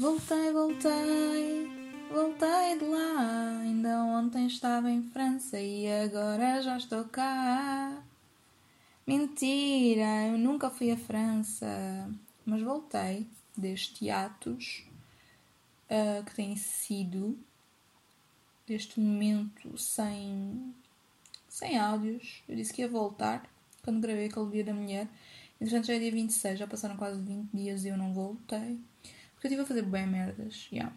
Voltei, voltei, voltei de lá. Ainda ontem estava em França e agora já estou cá. Mentira, eu nunca fui à França, mas voltei deste atos uh, que tem sido deste momento sem, sem áudios. Eu disse que ia voltar quando gravei aquele dia da mulher. Entretanto já é dia 26, já passaram quase 20 dias e eu não voltei. Porque eu estive a fazer bem merdas. Yeah.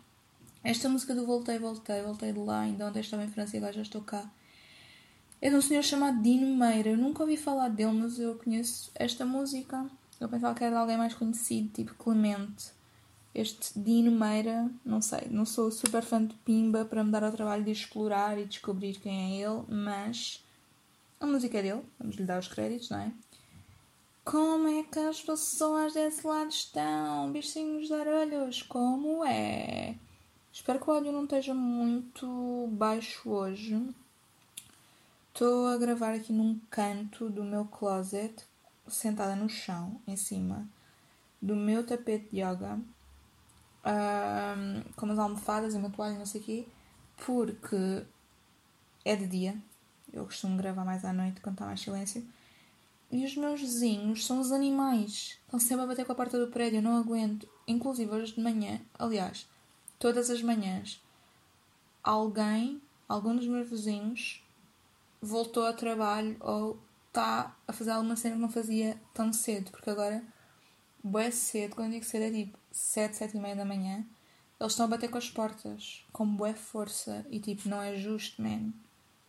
Esta música do Voltei, Voltei, Voltei de lá, ainda ontem estava em França e agora já estou cá. É de um senhor chamado Dino Meira. Eu nunca ouvi falar dele, mas eu conheço esta música. Eu pensava que era de alguém mais conhecido, tipo Clemente. Este Dino Meira, não sei, não sou super fã de Pimba para me dar ao trabalho de explorar e descobrir quem é ele, mas a música é dele, vamos lhe dar os créditos, não é? Como é que as pessoas desse lado estão? Bichinhos de arolhos, como é? Espero que o áudio não esteja muito baixo hoje. Estou a gravar aqui num canto do meu closet, sentada no chão, em cima do meu tapete de yoga, um, com umas almofadas e uma toalha, não sei o quê, porque é de dia. Eu costumo gravar mais à noite quando está mais silêncio. E os meus vizinhos são os animais. Estão sempre a bater com a porta do prédio, eu não aguento. Inclusive hoje de manhã, aliás, todas as manhãs, alguém, algum dos meus vizinhos, voltou ao trabalho ou está a fazer alguma cena que não fazia tão cedo, porque agora, bué cedo, quando digo cedo é tipo 7, 7 e meia da manhã, eles estão a bater com as portas, com bué força, e tipo, não é justo, man.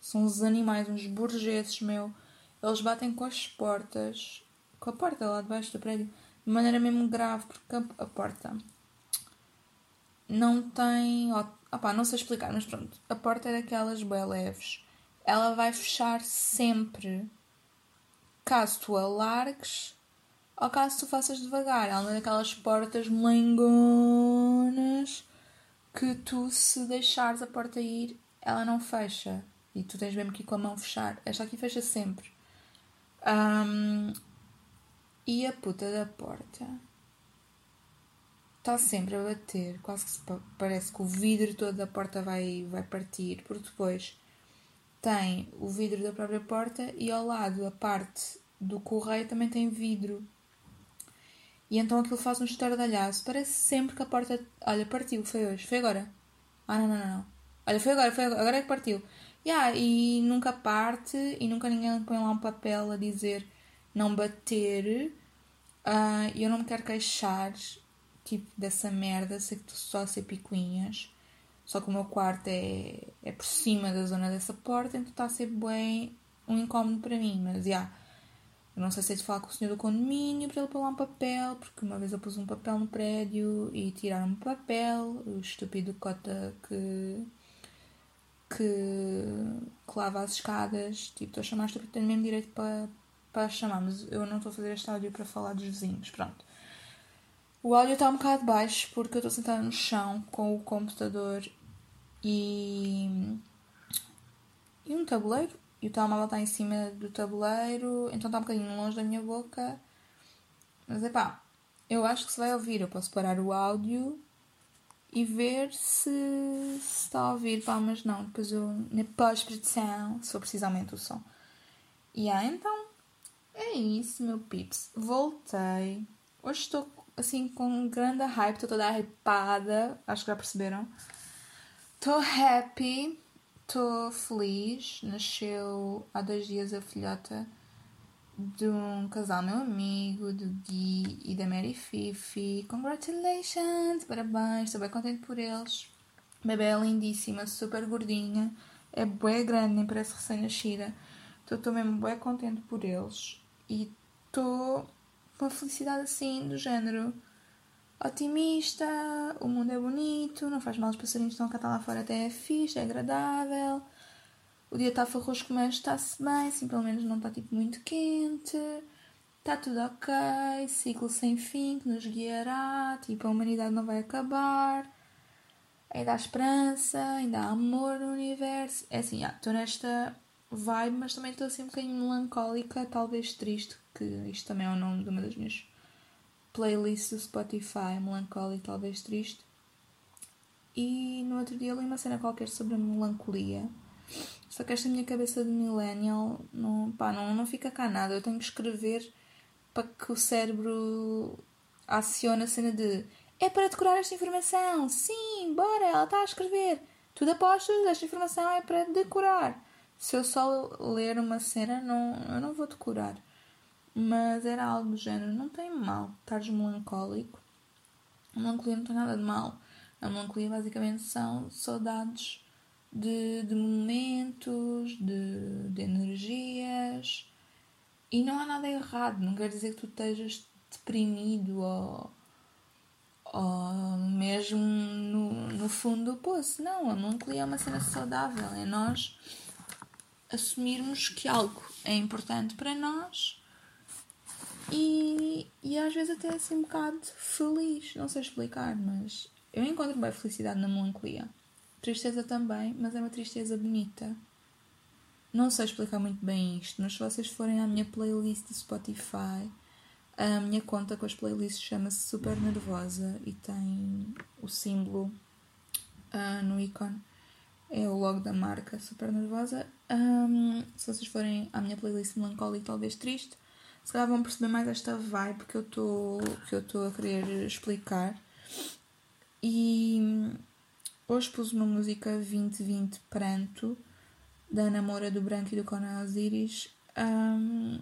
São uns animais, uns burgueses, meu eles batem com as portas, com a porta lá debaixo do prédio, de maneira mesmo grave, porque a, porta não tem. Opá, não sei explicar, mas pronto. A porta é daquelas bem leves. Ela vai fechar sempre caso tu a largues ou caso tu faças devagar. Ela não é daquelas portas melengonas que tu, se deixares a porta ir, ela não fecha. E tu tens mesmo que ir com a mão fechar. Esta aqui fecha sempre. Um, e a puta da porta está sempre a bater, quase que parece que o vidro todo da porta vai, vai partir, porque depois tem o vidro da própria porta e ao lado a parte do correio também tem vidro. E então aquilo faz um estardalhaço. Parece sempre que a porta. Olha, partiu, foi hoje, foi agora. Ah, não, não, não. não. Olha, foi agora, foi agora, agora é que partiu. Yeah, e nunca parte e nunca ninguém põe lá um papel a dizer não bater. Uh, eu não me quero queixar tipo dessa merda, sei que estou só a ser picuinhas. Só que o meu quarto é, é por cima da zona dessa porta, então está a ser bem um incómodo para mim. Mas já, yeah, eu não sei se é de falar com o senhor do condomínio para ele pôr lá um papel, porque uma vez eu pus um papel no prédio e tiraram um papel, o estúpido cota que que, que lava as escadas. Tipo, estou a chamar estúpido, tenho mesmo direito para, para chamar, mas eu não estou a fazer este áudio para falar dos vizinhos. Pronto. O áudio está um bocado baixo porque eu estou sentada no chão com o computador e, e um tabuleiro. E o telemóvel está em cima do tabuleiro, então está um bocadinho longe da minha boca. Mas é pá, eu acho que se vai ouvir. Eu posso parar o áudio e ver se, se está a ouvir, pá, mas não, depois eu na pós-produção, for precisamente o som. E yeah, então é isso, meu pips. Voltei. Hoje estou assim com grande hype, estou toda hypada, acho que já perceberam. Estou happy, estou feliz. Nasceu há dois dias a filhota de um casal meu amigo, do Gui e da Mary Fifi. Congratulations! Parabéns! Estou bem contente por eles. Bebê é lindíssima, super gordinha, é bem grande, nem parece recém-nascida. Estou mesmo bem contente por eles. E estou com uma felicidade assim, do género otimista, o mundo é bonito, não faz mal os passarinhos estão a cantar lá fora, até é fixe, é agradável o dia está farrosco, mas está-se bem, assim, pelo menos não está tipo muito quente. Está tudo ok, ciclo sem fim que nos guiará, tipo, a humanidade não vai acabar. Ainda há esperança, ainda há amor no universo. É assim, estou nesta vibe, mas também estou assim um bocadinho melancólica, talvez triste, que isto também é o nome de uma das minhas playlists do Spotify, melancólico, talvez triste. E no outro dia li uma cena qualquer sobre a melancolia. Só que esta minha cabeça de millennial não, pá, não, não fica cá nada. Eu tenho que escrever para que o cérebro acione a cena de é para decorar esta informação. Sim, bora, ela está a escrever. Tudo apostas, esta informação é para decorar. Se eu só ler uma cena, não, eu não vou decorar. Mas era algo do género, não tem mal estares melancólico. A melancolia não tem nada de mal. A melancolia basicamente são saudades de, de momentos, de, de energias. E não há nada errado. Não quer dizer que tu estejas deprimido ou, ou mesmo no, no fundo do poço. Não, a melancolia é uma cena saudável. É nós assumirmos que algo é importante para nós e, e às vezes até assim um bocado feliz. Não sei explicar, mas eu encontro bem felicidade na melancolia. Tristeza também, mas é uma tristeza bonita. Não sei explicar muito bem isto, mas se vocês forem à minha playlist do Spotify, a minha conta com as playlists chama-se Super Nervosa e tem o símbolo uh, no ícone. É o logo da marca Super Nervosa. Um, se vocês forem à minha playlist melancólica, talvez triste, se calhar vão perceber mais esta vibe que eu estou a querer explicar. E hoje pus uma música 2020 Pranto, da Namora do Branco e do Conan Osiris. Um,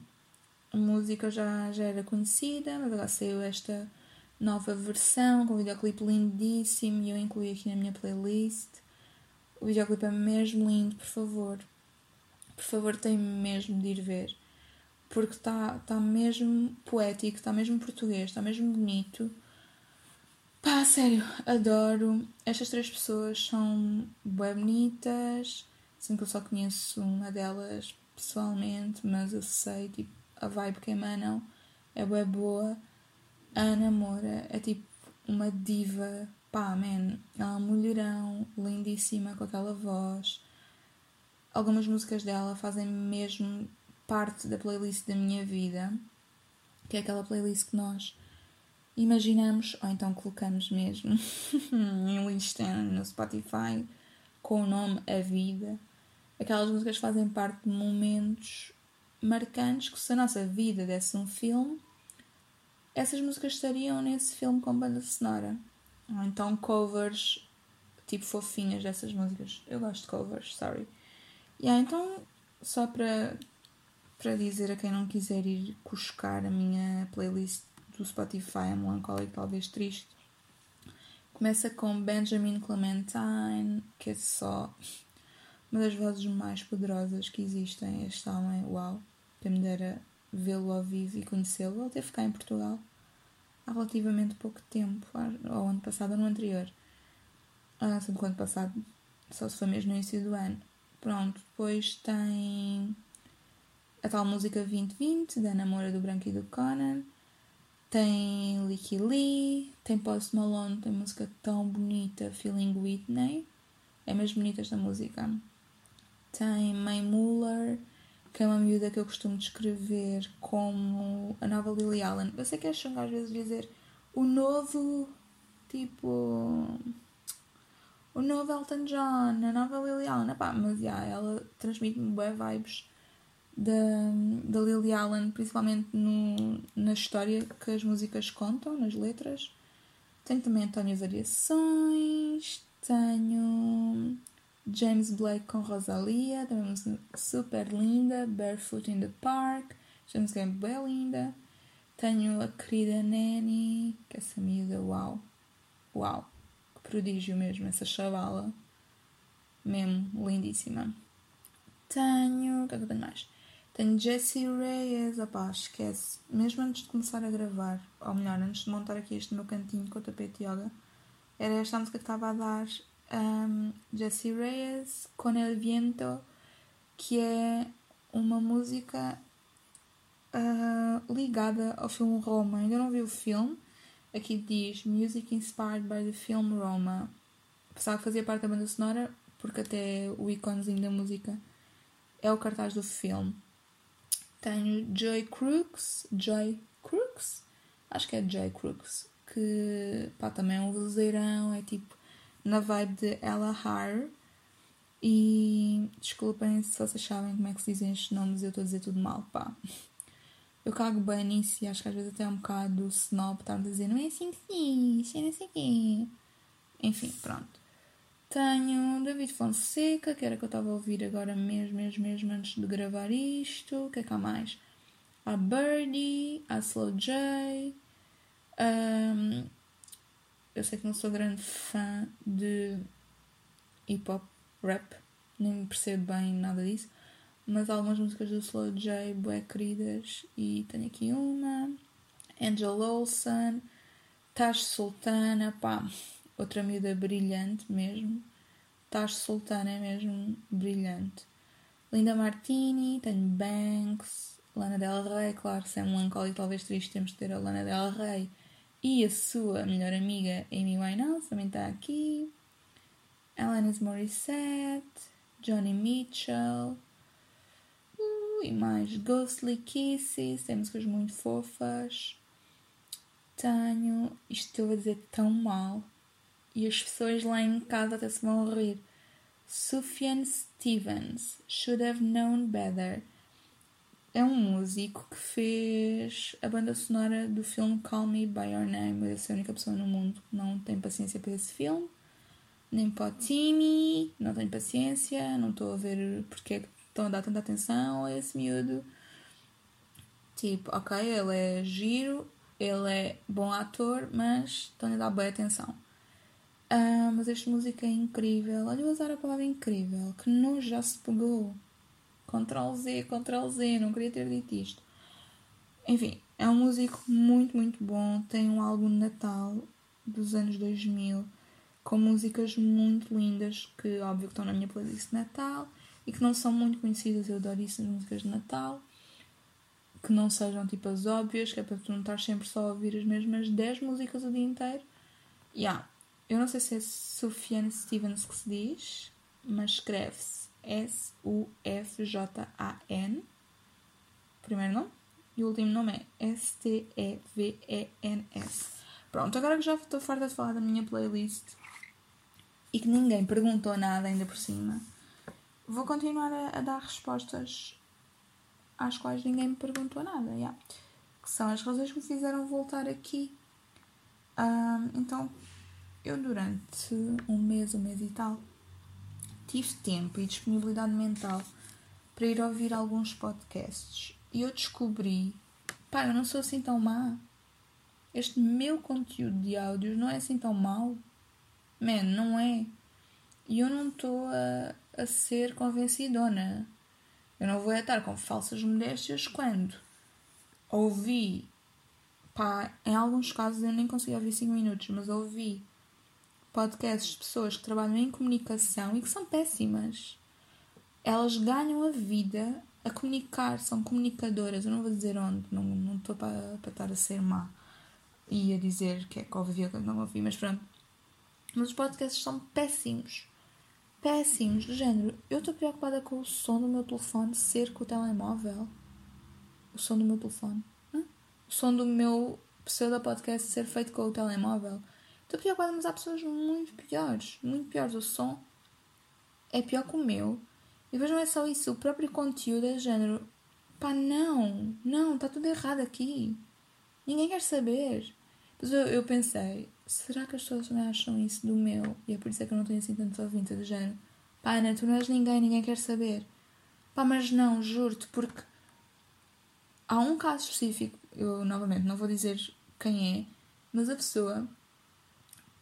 a música já, já era conhecida, mas agora saiu esta nova versão com um videoclipe lindíssimo e eu incluí aqui na minha playlist. O videoclipe é mesmo lindo, por favor. Por favor, tem mesmo de ir ver porque está tá mesmo poético, está mesmo português, está mesmo bonito. Pá, sério, adoro. Estas três pessoas são bem bonitas, sendo que eu só conheço uma delas pessoalmente, mas eu sei, tipo, a vibe que emanam é bem boa. A Ana Moura é tipo uma diva, pá, man, ela é uma mulherão, lindíssima, com aquela voz. Algumas músicas dela fazem mesmo parte da playlist da minha vida, que é aquela playlist que nós imaginamos, ou então colocamos mesmo em lista no Spotify com o nome A Vida. Aquelas músicas fazem parte de momentos marcantes que se a nossa vida desse um filme, essas músicas estariam nesse filme com banda sonora. Ou então covers tipo fofinhas dessas músicas. Eu gosto de covers, sorry. Yeah, então, só para para dizer a quem não quiser ir cuscar a minha playlist do Spotify, a melancólica, talvez triste. Começa com Benjamin Clementine, que é só uma das vozes mais poderosas que existem. Este homem, uau, quem me dera vê-lo ao vivo e conhecê-lo. Ele teve cá em Portugal há relativamente pouco tempo, ao ano passado ou no anterior. Ah, sempre o ano passado, só se foi mesmo no início do ano. Pronto, depois tem a tal música 2020 da Namora do Branco e do Conan. Tem Licky Lee, tem Post Malone, tem música tão bonita, Feeling Whitney. É mesmo bonita esta música. Tem May Muller, que é uma miúda que eu costumo descrever como a nova Lily Allen. Eu sei que é chungo às vezes dizer o novo, tipo. O novo Elton John, a nova Lily Allen. Epá, mas já, ela transmite-me boas vibes da, da Lily Allen, principalmente no, na história que as músicas contam, nas letras. Tenho também António Variações, tenho James Blake com Rosalia, também uma música super linda, Barefoot in the Park, música é bem linda. Tenho a querida Nanny, que essa miúda, uau, uau, que prodígio mesmo, essa chavala, mesmo lindíssima. Tenho, o que é que eu tenho mais? Tenho Jessie Reyes, opá, esquece. Mesmo antes de começar a gravar, ou melhor, antes de montar aqui este meu cantinho com o tapete yoga, era esta música que estava a dar um, Jessie Reyes, Con el Viento, que é uma música uh, ligada ao filme Roma. Ainda não vi o filme. Aqui diz Music Inspired by the Film Roma. Pensava que fazia parte da banda sonora, porque até o íconezinho da música é o cartaz do filme. Tenho Joy Crooks, Joy Crooks, acho que é Joy Crooks, que pá, também é um vozeirão, é tipo na vibe de Ella Har. E desculpem se vocês sabem como é que se dizem estes nomes, eu estou a dizer tudo mal, pá. Eu cago bem nisso e acho que às vezes até é um bocado snob estar a dizer não é assim que diz, é não sei quê. Enfim, pronto. Tenho David Fonseca, que era que eu estava a ouvir agora mesmo, mesmo, mesmo antes de gravar isto. O que é que há mais? Há Birdie, há Slow J. Um, eu sei que não sou grande fã de hip hop, rap, nem percebo bem nada disso, mas algumas músicas do Slow J, bué queridas, e tenho aqui uma, Angel Olsen, Taj Sultana, pá, outra miúda brilhante mesmo, Taj Sultana é mesmo brilhante. Linda Martini, tenho Banks, Lana Del Rey, claro, se é melancólico, talvez triste, temos de ter a Lana Del Rey e a sua melhor amiga Amy Winehouse também está aqui. Alanis Morissette, Johnny Mitchell. Uh, e mais Ghostly Kisses. Tem músicas muito fofas. Tenho. Isto estou a dizer tão mal. E as pessoas lá em casa até se vão rir. Sufjan Stevens. Should have known better é um músico que fez a banda sonora do filme Call Me By Your Name. Eu sou a única pessoa no mundo que não tem paciência para esse filme. Nem para o Timmy, não tenho paciência, não estou a ver porque é que estão a dar tanta atenção a esse miúdo. Tipo, ok, ele é giro, ele é bom ator, mas estão a dar boa atenção. Ah, mas esta música é incrível. Olha, eu usar a palavra incrível, que não já se pegou. Ctrl Z, Ctrl Z, não queria ter dito isto. Enfim, é um músico muito, muito bom. Tem um álbum de Natal dos anos 2000 com músicas muito lindas que, óbvio, que estão na minha playlist de Natal e que não são muito conhecidas. Eu adoro isso, as músicas de Natal. Que não sejam tipo as óbvias, que é para tu não estar sempre só a ouvir as mesmas 10 músicas o dia inteiro. Yeah. Eu não sei se é Sufjan Stevens que se diz, mas escreve-se S-U-F-J-A-N, primeiro nome, e o último nome é S-T-E-V-E-N-S. Pronto, agora que já estou farta de falar da minha playlist e que ninguém perguntou nada ainda por cima, vou continuar a, a dar respostas às quais ninguém me perguntou nada, yeah. que são as razões que me fizeram voltar aqui. Um, então, eu durante um mês, um mês e tal, tive tempo e disponibilidade mental para ir ouvir alguns podcasts e eu descobri, pá, eu não sou assim tão má. Este meu conteúdo de áudios não é assim tão mau. Man, não é. E eu não estou a, a ser convencidona. Eu não vou estar com falsas modéstias quando ouvi, pá, em alguns casos eu nem consegui ouvir 5 minutos, mas ouvi podcasts de pessoas que trabalham em comunicação e que são péssimas. Elas ganham a vida a comunicar, são comunicadoras. Eu não vou dizer onde, não, não estou para, para estar a ser má e a dizer que é que ouvi ou que não ouvi, mas pronto. Mas os podcasts são péssimos. Péssimos, do género. Eu estou preocupada com o som do meu telefone ser com o telemóvel. O som do meu telefone. O som do meu pseudo podcast ser feito com o telemóvel. Estou preocupada, mas há pessoas muito piores, muito piores. O som é pior que o meu. E depois não é só isso, o próprio conteúdo é género. Pá, não, não, está tudo errado aqui. Ninguém quer saber. Mas eu, eu pensei, será que as pessoas também acham isso do meu? E é por isso é que eu não tenho assim tantos ouvintes do género. Pá, Ana, tu não és ninguém, ninguém quer saber. Pá, mas não, juro-te, porque há um caso específico, eu novamente não vou dizer quem é, mas a pessoa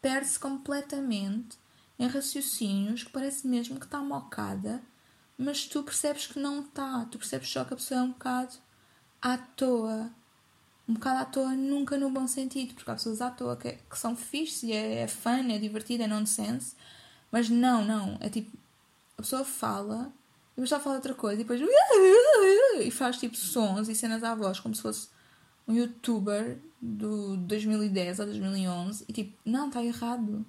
perde-se completamente em raciocínios que parece mesmo que está mocada, mas tu percebes que não está. Tu percebes só que a pessoa é um bocado à toa. Um bocado à toa, nunca no bom sentido, porque há pessoas à toa que, que são fixes e é, é fun, é divertido, é nonsense, mas não, não. É tipo, a pessoa fala e depois está a falar outra coisa e depois e faz tipo sons e cenas à voz como se fosse um youtuber do 2010 a 2011 e tipo, não, está errado.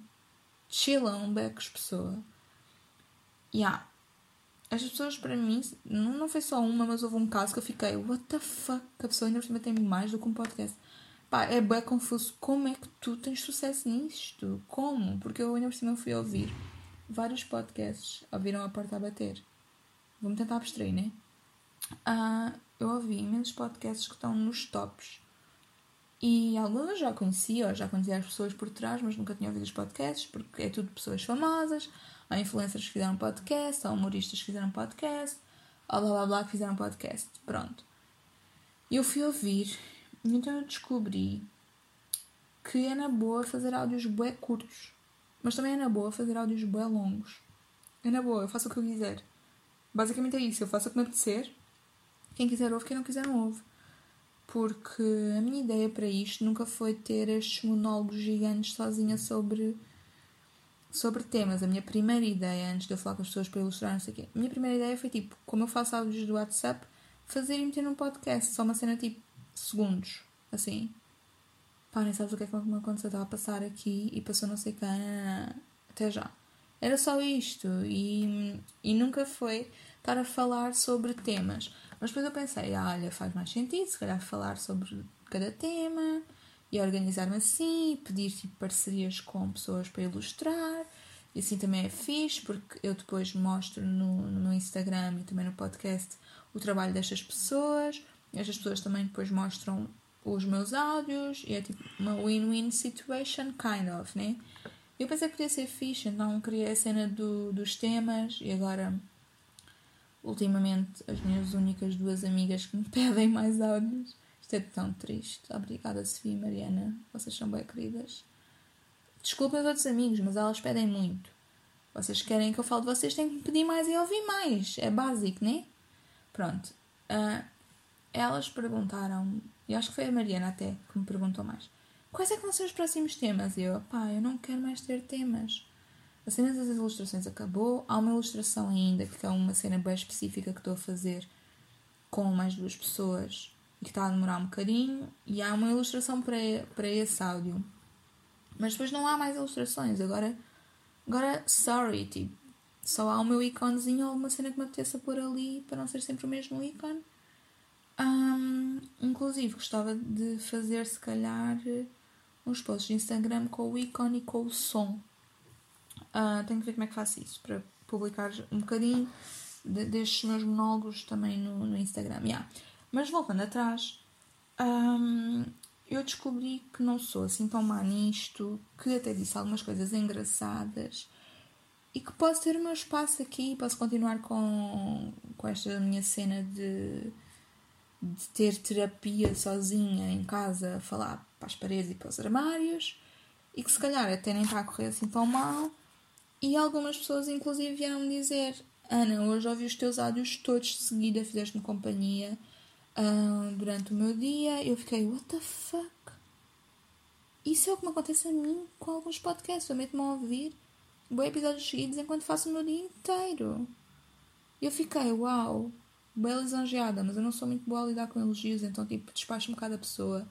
Chillam becos pessoa. Yeah. As pessoas para mim, não, não foi só uma, mas houve um caso que eu fiquei, what the fuck? A pessoa ainda por cima tem mais do que um podcast. pá, é bem confuso. Como é que tu tens sucesso nisto? Como? Porque eu ainda por cima fui ouvir vários podcasts, ouviram a porta a bater. Vou-me tentar abstrair, né? Uh, eu ouvi imensos podcasts que estão nos tops. E alguns eu já conhecia, ou já conhecia as pessoas por trás, mas nunca tinha ouvido os podcasts, porque é tudo pessoas famosas, há influencers que fizeram podcast, há humoristas que fizeram podcast, há blá blá blá que fizeram podcast. Pronto. E eu fui ouvir, e então eu descobri que é na boa fazer áudios bué curtos, mas também é na boa fazer áudios bué longos. É na boa, eu faço o que eu quiser. Basicamente é isso, eu faço o que me apetecer. Quem quiser ouve, quem não quiser não ouve. Porque a minha ideia para isto nunca foi ter estes monólogos gigantes sozinha sobre, sobre temas. A minha primeira ideia, antes de eu falar com as pessoas para ilustrar, não sei o quê, a minha primeira ideia foi tipo, como eu faço áudios do WhatsApp, fazer e meter num podcast. Só uma cena tipo segundos, assim. Pá, nem sabes o que é que me aconteceu. Estava a passar aqui e passou não sei quem. Até já. Era só isto. E, e nunca foi estar a falar sobre temas. Mas depois eu pensei, ah, olha, faz mais sentido se calhar falar sobre cada tema e organizar-me assim, pedir tipo, parcerias com pessoas para ilustrar. E assim também é fixe, porque eu depois mostro no, no Instagram e também no podcast o trabalho destas pessoas. Estas pessoas também depois mostram os meus áudios e é tipo uma win-win situation, kind of, né? Eu pensei que podia ser fixe, então criei a cena do, dos temas e agora ultimamente as minhas únicas duas amigas que me pedem mais áudios. Isto é tão triste. Obrigada, Sofia e Mariana. Vocês são bem queridas. Desculpem os outros amigos, mas elas pedem muito. Vocês querem que eu fale de vocês, têm que me pedir mais e ouvir mais. É básico, né? Pronto. Uh, elas perguntaram, e acho que foi a Mariana até que me perguntou mais: quais é que vão ser os próximos temas? E eu, pá, eu não quero mais ter temas. A cena das ilustrações acabou. Há uma ilustração ainda, que é uma cena bem específica que estou a fazer com mais duas pessoas e que está a demorar um bocadinho. E há uma ilustração para, para esse áudio. Mas depois não há mais ilustrações. Agora, agora sorry, tipo, só há o meu íconezinho ou alguma cena que me apeteça pôr ali para não ser sempre o mesmo ícone. Um, inclusive, gostava de fazer, se calhar, uns posts de Instagram com o ícone e com o som Uh, tenho que ver como é que faço isso para publicar um bocadinho de, destes meus monólogos também no, no Instagram. Yeah. Mas voltando atrás, um, eu descobri que não sou assim tão má nisto, que até disse algumas coisas engraçadas e que posso ter o meu espaço aqui, posso continuar com, com esta minha cena de, de ter terapia sozinha em casa, falar para as paredes e para os armários e que se calhar até nem está a correr assim tão mal e algumas pessoas, inclusive, vieram-me dizer: Ana, hoje ouvi os teus áudios todos de seguida, fizeste-me companhia uh, durante o meu dia. Eu fiquei: What the fuck? Isso é o que me acontece a mim com alguns podcasts. Eu meto-me a ouvir bem episódios seguidos enquanto faço o meu dia inteiro. Eu fiquei: Uau, bem lisonjeada, mas eu não sou muito boa a lidar com elogios, então, tipo, despacho um bocado a pessoa.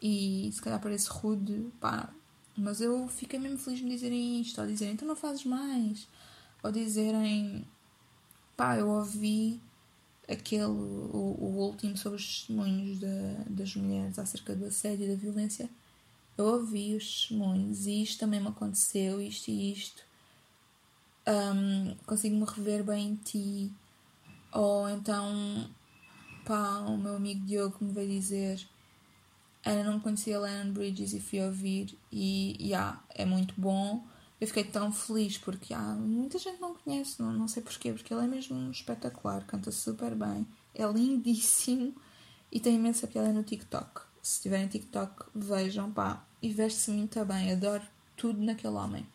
E se calhar parece rude, pá, mas eu fiquei mesmo feliz de me dizerem isto, ou dizerem, então não fazes mais. Ou dizerem, pá, eu ouvi aquele, o, o último sobre os testemunhos da, das mulheres acerca do assédio e da violência. Eu ouvi os testemunhos e isto também me aconteceu, isto e isto. Um, Consigo-me rever bem em ti. Ou então, pá, o meu amigo Diogo me veio dizer Ana não conhecia Lennon Bridges e fui ouvir e yeah, é muito bom. Eu fiquei tão feliz porque yeah, muita gente não conhece, não, não sei porquê, porque ele é mesmo espetacular, canta super bem, é lindíssimo e tem imensa piada no TikTok. Se tiverem TikTok, vejam, pá, e veste-se muito bem, adoro tudo naquele homem.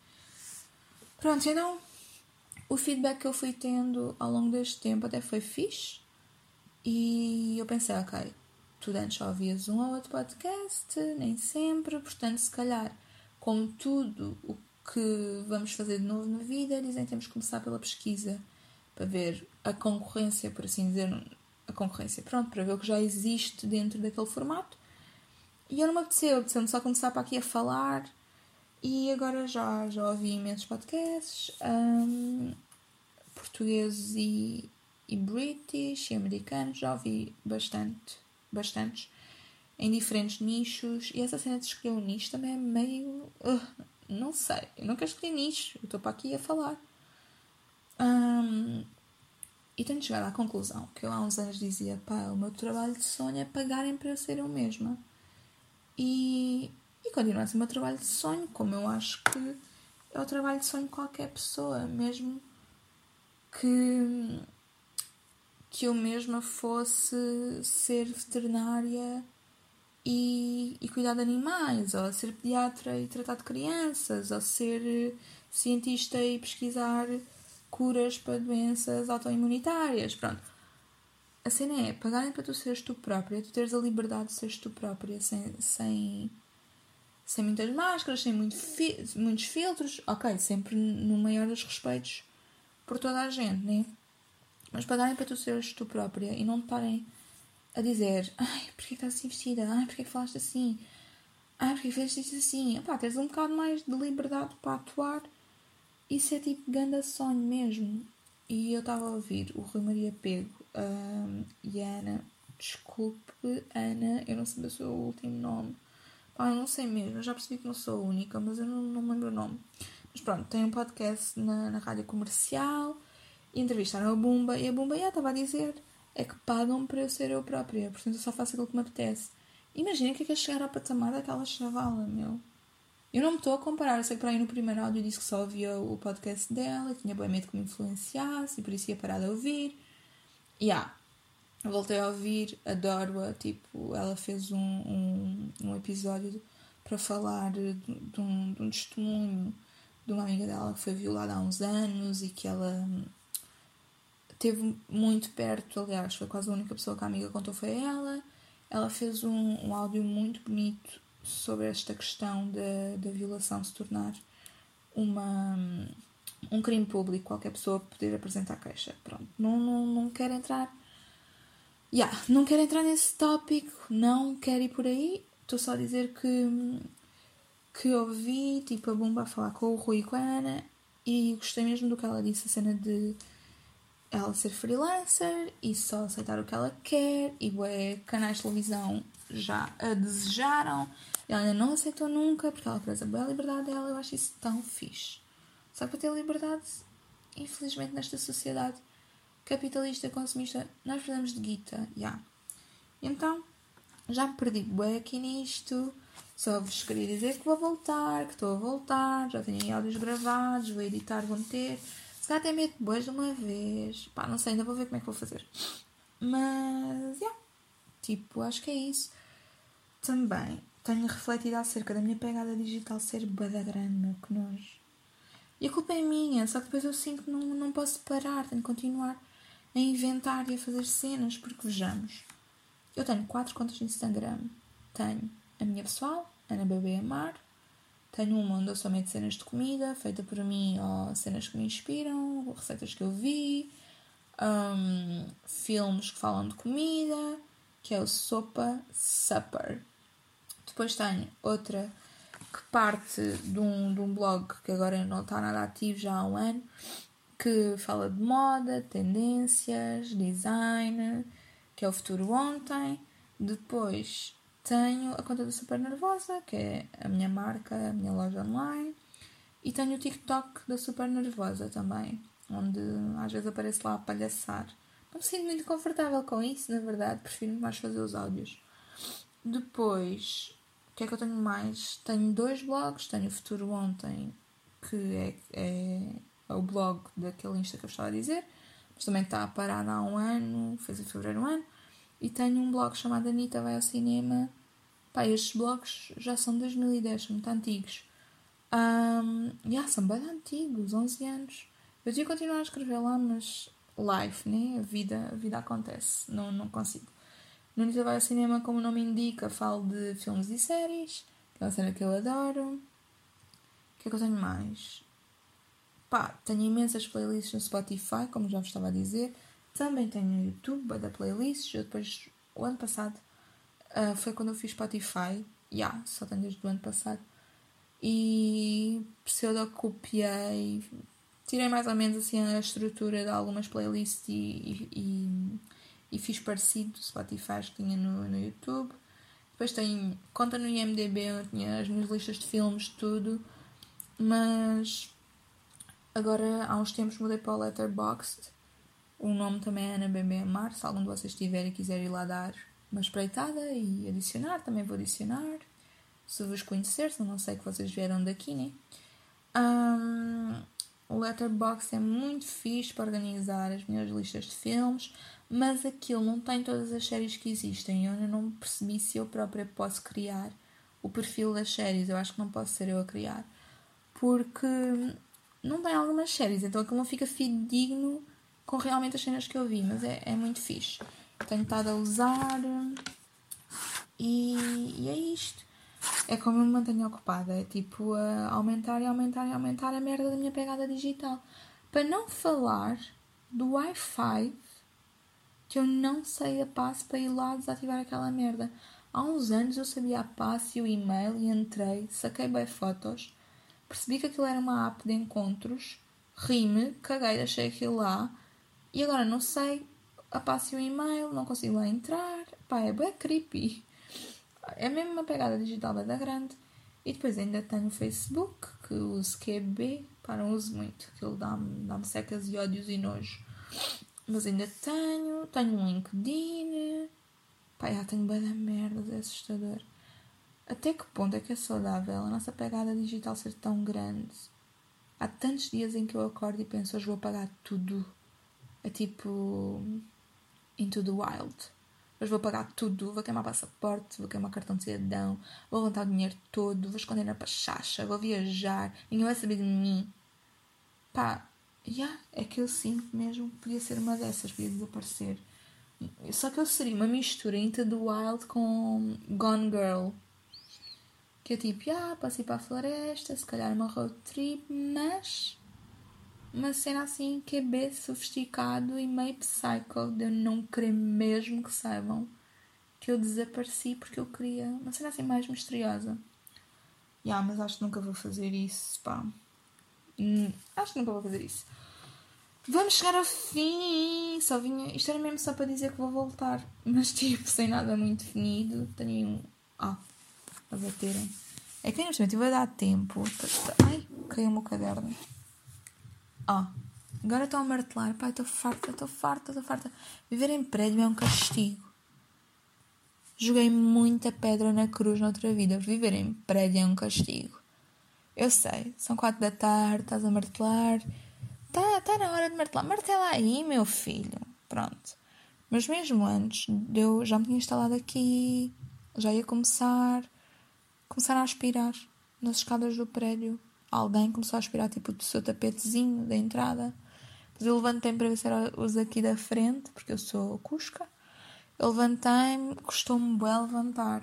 Pronto, então o feedback que eu fui tendo ao longo deste tempo até foi fixe e eu pensei, ok, tu antes ouvias um ou outro podcast, nem sempre, portanto, se calhar, como tudo o que vamos fazer de novo na vida, dizem que temos que começar pela pesquisa para ver a concorrência, por assim dizer, a concorrência, pronto, para ver o que já existe dentro daquele formato. E eu não me apeteceu, apeteceu só começar para aqui a falar. E agora já, já ouvi imensos podcasts, um, portugueses e, e british e americanos, já ouvi bastante bastantes. em diferentes nichos. E essa cena de escolher um nicho também é meio. Uh, não sei, eu não quero escolher nicho, eu estou para aqui a falar. Um, e tenho chegado à conclusão que eu há uns anos dizia: pá, o meu trabalho de sonho é pagarem para eu ser eu mesma. E, e continua a ser o meu trabalho de sonho, como eu acho que é o trabalho de sonho de qualquer pessoa, mesmo que, que eu mesma fosse ser veterinária e, e cuidar de animais, ou ser pediatra e tratar de crianças, ou ser cientista e pesquisar curas para doenças autoimunitárias. Pronto. A cena é pagarem para tu seres tu própria, tu teres a liberdade de seres tu própria sem, sem, sem muitas máscaras, sem muito fi muitos filtros. Ok, sempre no maior dos respeitos por toda a gente, né? Mas pagarem para tu seres tu própria e não estarem a dizer ai, porquê estás assim vestida? Ai, porquê falaste assim? Ai, porquê fizeste isto assim? Pá, tens um bocado mais de liberdade para atuar isso é tipo ganda sonho mesmo. E eu estava a ouvir o Rui Maria Pego um, e a Ana. Desculpe, Ana, eu não sei o seu último nome. Pá, eu não sei mesmo, eu já percebi que não sou a única, mas eu não, não lembro o nome. Mas pronto, tem um podcast na, na rádio comercial entrevistaram a Bumba e a Bumba já estava a dizer é que pagam para eu ser eu própria, portanto eu só faço aquilo que me apetece. Imagina que é que é chegar ao patamar daquela chavala, meu. Eu não me estou a comparar, eu sei que para aí no primeiro áudio disse que só ouvia o podcast dela, tinha bem medo que me influenciasse e por isso ia parar de ouvir. E yeah, voltei a ouvir, adoro-a, tipo, ela fez um, um, um episódio para falar de, de, um, de um testemunho de uma amiga dela que foi violada há uns anos e que ela teve muito perto, aliás, foi quase a única pessoa que a amiga contou foi ela. Ela fez um, um áudio muito bonito sobre esta questão da, violação se tornar uma, um crime público, qualquer pessoa poder apresentar queixa. Pronto, não, não, não quero entrar. Yeah, não quero entrar nesse tópico, não quero ir por aí. Estou só a dizer que, que ouvi tipo, a Bumba a falar com o Rui e com a Ana e gostei mesmo do que ela disse, a cena de ela ser freelancer e só aceitar o que ela quer e bué, canais de televisão já a desejaram ela ainda não aceitou nunca porque ela preza a liberdade dela eu acho isso tão fixe só que para ter liberdade infelizmente nesta sociedade capitalista consumista nós precisamos de guita já yeah. então já me perdi bué aqui nisto só vos queria dizer que vou voltar que estou a voltar já tenho áudios gravados vou editar vou meter calhar até meto boas de uma vez. Pá, não sei, ainda vou ver como é que vou fazer. Mas, yeah. Tipo, acho que é isso. Também tenho refletido acerca da minha pegada digital ser bada grande, meu, que nojo. E a culpa é minha, só que depois eu sinto que não, não posso parar, tenho que continuar a inventar e a fazer cenas, porque vejamos. Eu tenho quatro contas no Instagram. Tenho a minha pessoal, Ana Bebê Amar, tenho uma onde eu só meto cenas de comida, feita por mim, ou cenas que me inspiram, receitas que eu vi, um, filmes que falam de comida, que é o Sopa Supper. Depois tenho outra que parte de um, de um blog que agora não está nada ativo já há um ano, que fala de moda, tendências, design, que é o Futuro Ontem. Depois tenho a conta da Super Nervosa, que é a minha marca, a minha loja online. E tenho o TikTok da Super Nervosa também, onde às vezes aparece lá a palhaçar. Não me sinto muito confortável com isso, na verdade, prefiro mais fazer os áudios. Depois, o que é que eu tenho mais? Tenho dois blogs, tenho o Futuro Ontem, que é, é, é o blog daquele Insta que eu estava a dizer, mas também está parado há um ano, fez em fevereiro um ano. E tenho um blog chamado Anitta Vai ao Cinema, Pá, estes blogs já são de 2010, são muito antigos. Um, yeah, são bem antigos, 11 anos. Eu tinha continuar a escrever lá, mas life, né? A vida, a vida acontece, não, não consigo. No Nita vai ao cinema, como o nome indica, falo de filmes e séries, que é uma cena que eu adoro. O que é que eu tenho mais? Pá, tenho imensas playlists no Spotify, como já vos estava a dizer. Também tenho no YouTube, da playlists. Eu depois, o ano passado, Uh, foi quando eu fiz Spotify. Yeah, só tenho desde o ano passado. E pseudo-copiei. Tirei mais ou menos assim a estrutura de algumas playlists e, e, e, fiz parecido do Spotify que tinha no, no YouTube. Depois tenho conta no IMDB, eu tinha as minhas listas de filmes, tudo. Mas agora há uns tempos mudei para o Letterboxd. O nome também é Ana Bebê Amar. Se algum de vocês tiver e quiser ir lá dar uma espreitada e adicionar, também vou adicionar. Se vos conhecer, se não sei que vocês vieram daqui, né? Um, o Letterboxd é muito fixe para organizar as minhas listas de filmes mas aquilo não tem todas as séries que existem. Eu ainda não percebi se eu própria posso criar o perfil das séries. Eu acho que não posso ser eu a criar. Porque não tem algumas séries, então aquilo não fica fidedigno com realmente as cenas que eu vi, mas é, é muito fixe. Tenho estado a usar e, e é isto. É como eu me mantenho ocupada, é tipo a aumentar e aumentar e aumentar a merda da minha pegada digital. Para não falar do Wi-Fi que eu não sei a passe para ir lá desativar aquela merda. Há uns anos eu sabia a passe e o e-mail e entrei, saquei bem fotos, percebi que aquilo era uma app de encontros, ri-me, caguei, deixei aquilo lá e agora não sei passe o e-mail, não consigo lá entrar. Pá, é bem creepy. É mesmo uma pegada digital da grande. E depois ainda tenho o Facebook, que uso QB, pá, não uso muito, aquilo dá-me dá secas e ódios e nojo. Mas ainda tenho, tenho um LinkedIn. Pá, já tenho bem da merda, é assustador. Até que ponto é que é saudável a nossa pegada digital ser tão grande? Há tantos dias em que eu acordo e penso, hoje vou pagar tudo. É tipo. Into the wild. Hoje vou pagar tudo, vou queimar passaporte, vou queimar cartão de cidadão, vou levantar o dinheiro todo, vou esconder na pachacha, vou viajar, ninguém vai saber de mim. Pá, yeah, é que eu sinto mesmo que podia ser uma dessas, podia desaparecer. Só que eu seria uma mistura Into the Wild com Gone Girl. Que é tipo, ah, passei para a floresta, se calhar uma road trip, mas uma cena assim que é bem sofisticado e meio psycho de eu não querer mesmo que saibam que eu desapareci porque eu queria uma cena assim mais misteriosa. Yeah, mas acho que nunca vou fazer isso, pá. Hum, acho que nunca vou fazer isso. Vamos chegar ao fim. Só vinha. Isto era mesmo só para dizer que vou voltar. Mas tipo, sem nada muito definido. Tenho um. Ah, a baterem. É que neste momento vai dar tempo. Ai, caiu o meu caderno. Ah, agora estou a martelar. Pai, estou farta, estou farta, estou farta. Viver em prédio é um castigo. Joguei muita pedra na cruz noutra vida. Viver em prédio é um castigo. Eu sei, são quatro da tarde, estás a martelar Tá, tá na hora de martelar. Martela aí, meu filho. Pronto. Mas mesmo antes, eu já me tinha instalado aqui, já ia começar, começar a aspirar nas escadas do prédio. Alguém começou a aspirar tipo do seu tapetezinho da entrada. Depois eu levantei-me para ver se era os aqui da frente, porque eu sou cusca. Eu levantei-me, custou-me bem levantar.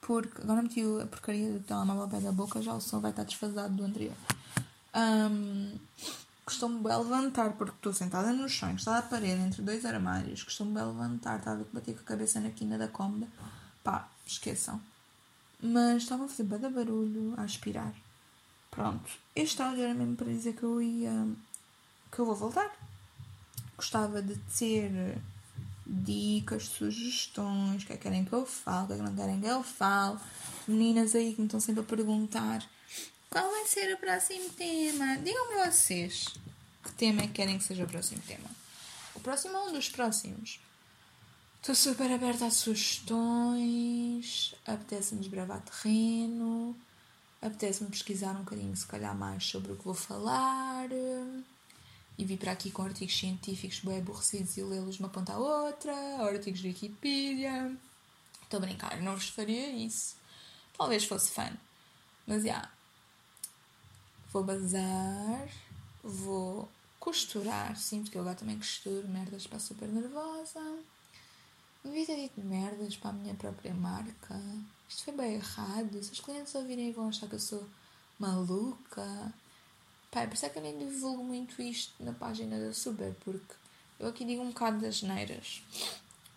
Porque agora meti a porcaria do telemóvel ao pé da boca, já o som vai estar desfasado do anterior. Um, costumo bem levantar, porque estou sentada no chão, encostada à parede, entre dois armários, costumo bem levantar, estava a bater com a cabeça na quina da cômoda. Pá, esqueçam. Mas estava a fazer bada barulho, a aspirar. Pronto. Este áudio era mesmo para dizer que eu ia. que eu vou voltar. Gostava de ter dicas, sugestões, o que é que querem que eu fale, o que é que não querem que eu fale. Meninas aí que me estão sempre a perguntar qual vai ser o próximo tema? Digam-me vocês que tema é que querem que seja o próximo tema. O próximo é um dos próximos. Estou super aberta a sugestões. Apetece-me desbravar terreno. Apetece-me pesquisar um bocadinho, se calhar, mais sobre o que vou falar. E vir para aqui com artigos científicos bem aborrecidos e lê-los de uma ponta à outra. Ou artigos de Wikipedia. Estou a brincar, não vos faria isso. Talvez fosse fã. Mas, já, yeah, vou bazar, vou costurar, sim, porque eu agora também costuro merdas para super nervosa. Devia ter dito merdas para a minha própria marca. Isto foi bem errado. Se os clientes ouvirem vão achar que eu sou maluca. Pai, por isso é que eu nem divulgo muito isto na página da Super, porque eu aqui digo um bocado das neiras.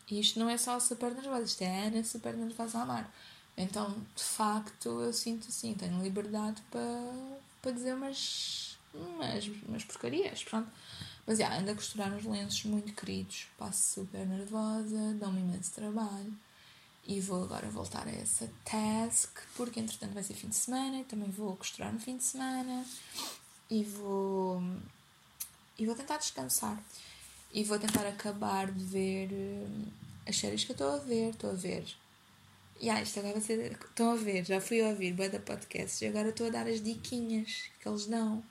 E isto não é só super nervosa, isto é Ana super nervosa a amar. Então, de facto, eu sinto assim, tenho liberdade para para dizer umas, umas, umas porcarias, pronto. Mas já, ando a costurar uns lenços muito queridos, passo super nervosa, dão-me imenso trabalho. E vou agora voltar a essa task, porque entretanto vai ser fim de semana, também vou costurar no fim de semana e vou e vou tentar descansar e vou tentar acabar de ver hum, as séries que eu estou a ver, estou a ver. E ah, isto agora ser. Estão a ver, já fui ouvir da podcast e agora estou a dar as diquinhas que eles dão.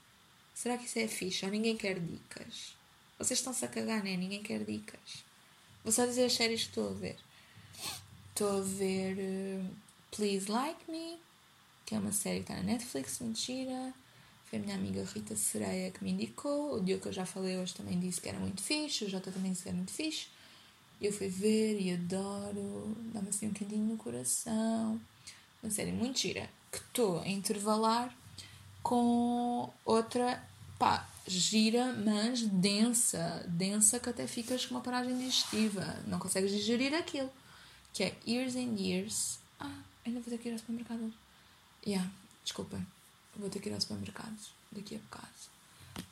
Será que isso é fixe? Ou ninguém quer dicas? Vocês estão-se a cagar, né? Ninguém quer dicas. Vou só dizer as séries que estou a ver. Estou a ver uh, Please Like Me, que é uma série que está na Netflix, mentira. Foi a minha amiga Rita Sereia que me indicou. O dia que eu já falei hoje também disse que era muito fixe. O Jota também disse que era muito fixe. Eu fui ver e adoro. Dá-me assim um quentinho no coração. Uma série muito gira. Que estou a intervalar com outra, pá, gira, mas densa. Densa que até ficas com uma paragem digestiva. Não consegues digerir aquilo. Que é Years and Years. Ah, ainda vou ter que ir ao supermercado. Yeah, desculpa. Vou ter que ir ao supermercado daqui a bocado.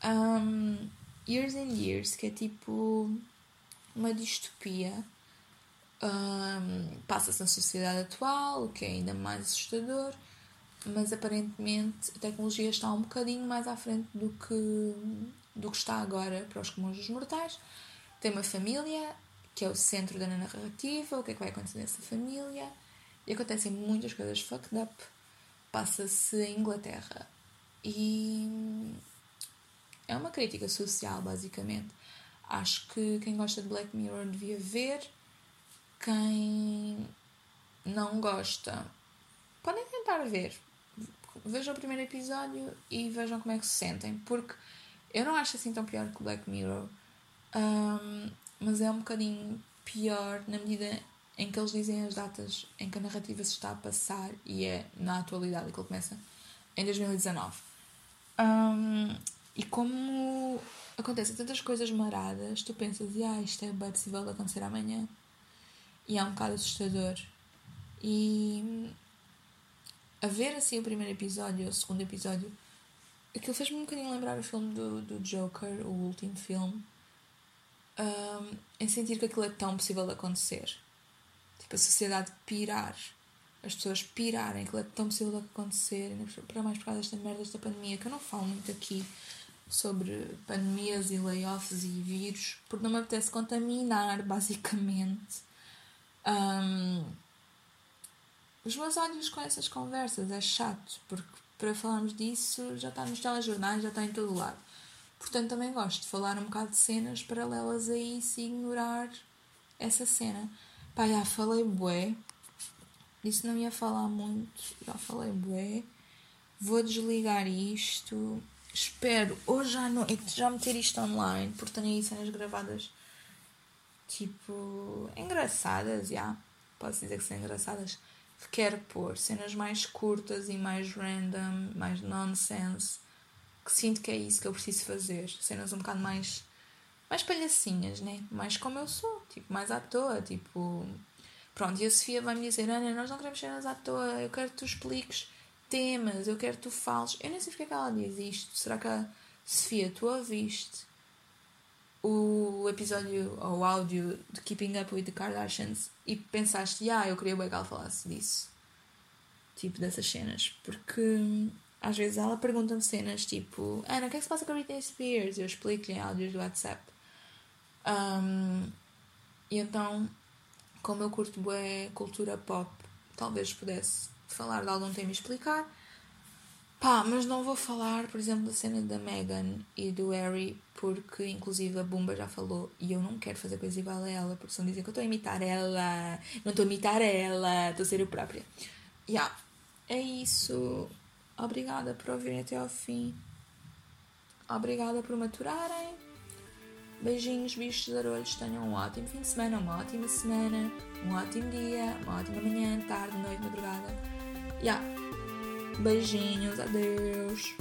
Um, years and Years, que é tipo uma distopia. Um, Passa-se na sociedade atual, o que é ainda mais assustador mas aparentemente a tecnologia está um bocadinho mais à frente do que, do que está agora para os comuns dos mortais. Tem uma família, que é o centro da narrativa, o que é que vai acontecer nessa família, e acontecem muitas coisas fucked up. Passa-se em Inglaterra. E é uma crítica social, basicamente. Acho que quem gosta de Black Mirror devia ver. Quem não gosta, podem tentar ver vejam o primeiro episódio e vejam como é que se sentem, porque eu não acho assim tão pior que Black Mirror, um, mas é um bocadinho pior na medida em que eles dizem as datas em que a narrativa se está a passar e é na atualidade, que ele começa em 2019. Um, e como acontecem tantas coisas maradas, tu pensas, ah, isto é bem possível de acontecer amanhã. E é um bocado assustador. E a ver assim o primeiro episódio, o segundo episódio, aquilo fez-me um bocadinho lembrar o filme do, do Joker, o último filme, um, em sentir que aquilo é tão possível de acontecer. Tipo, a sociedade pirar, as pessoas pirarem, aquilo é tão possível de acontecer, para mais por causa desta merda, desta pandemia, que eu não falo muito aqui sobre pandemias e layoffs e vírus, porque não me apetece contaminar, basicamente. Um, os meus olhos com essas conversas é chato, porque para falarmos disso já está nos telejornais, já está em todo lado. Portanto, também gosto de falar um bocado de cenas paralelas a isso ignorar essa cena. Pá, já falei bué. Disse não ia falar muito, já falei bué. Vou desligar isto. Espero hoje à noite já meter isto online, porque tenho aí cenas gravadas tipo engraçadas, já. Posso dizer que são engraçadas quero pôr cenas mais curtas e mais random, mais nonsense, que sinto que é isso que eu preciso fazer. Cenas um bocado mais. mais palhacinhas, né? Mais como eu sou, tipo, mais à toa, tipo. Pronto, e a Sofia vai me dizer: Ana, nós não queremos cenas à toa, eu quero que tu expliques temas, eu quero que tu fales. Eu nem sei porque é que ela diz isto. Será que a Sofia, tu ouviste o episódio ou o áudio de Keeping Up with the Kardashians e pensaste, ah, eu queria bem que ela falasse disso. Tipo, dessas cenas. Porque às vezes ela pergunta-me cenas tipo, Ana, o que é que se passa com a Britney Spears? Eu explico-lhe em áudios do WhatsApp. Um, e então, como eu curto bem cultura pop, talvez pudesse falar de algum tema e explicar. Pá, mas não vou falar, por exemplo, da cena da Meghan e do Harry, porque inclusive a Bumba já falou e eu não quero fazer coisa igual a ela, porque estão dizer que eu estou a imitar ela, não estou a imitar ela, estou a ser eu própria. Yeah, é isso. Obrigada por ouvirem até ao fim. Obrigada por maturarem. Beijinhos, bichos de arolhos. Tenham um ótimo fim de semana, uma ótima semana, um ótimo dia, uma ótima manhã, tarde, noite, madrugada. Yeah. Beijinhos, adeus.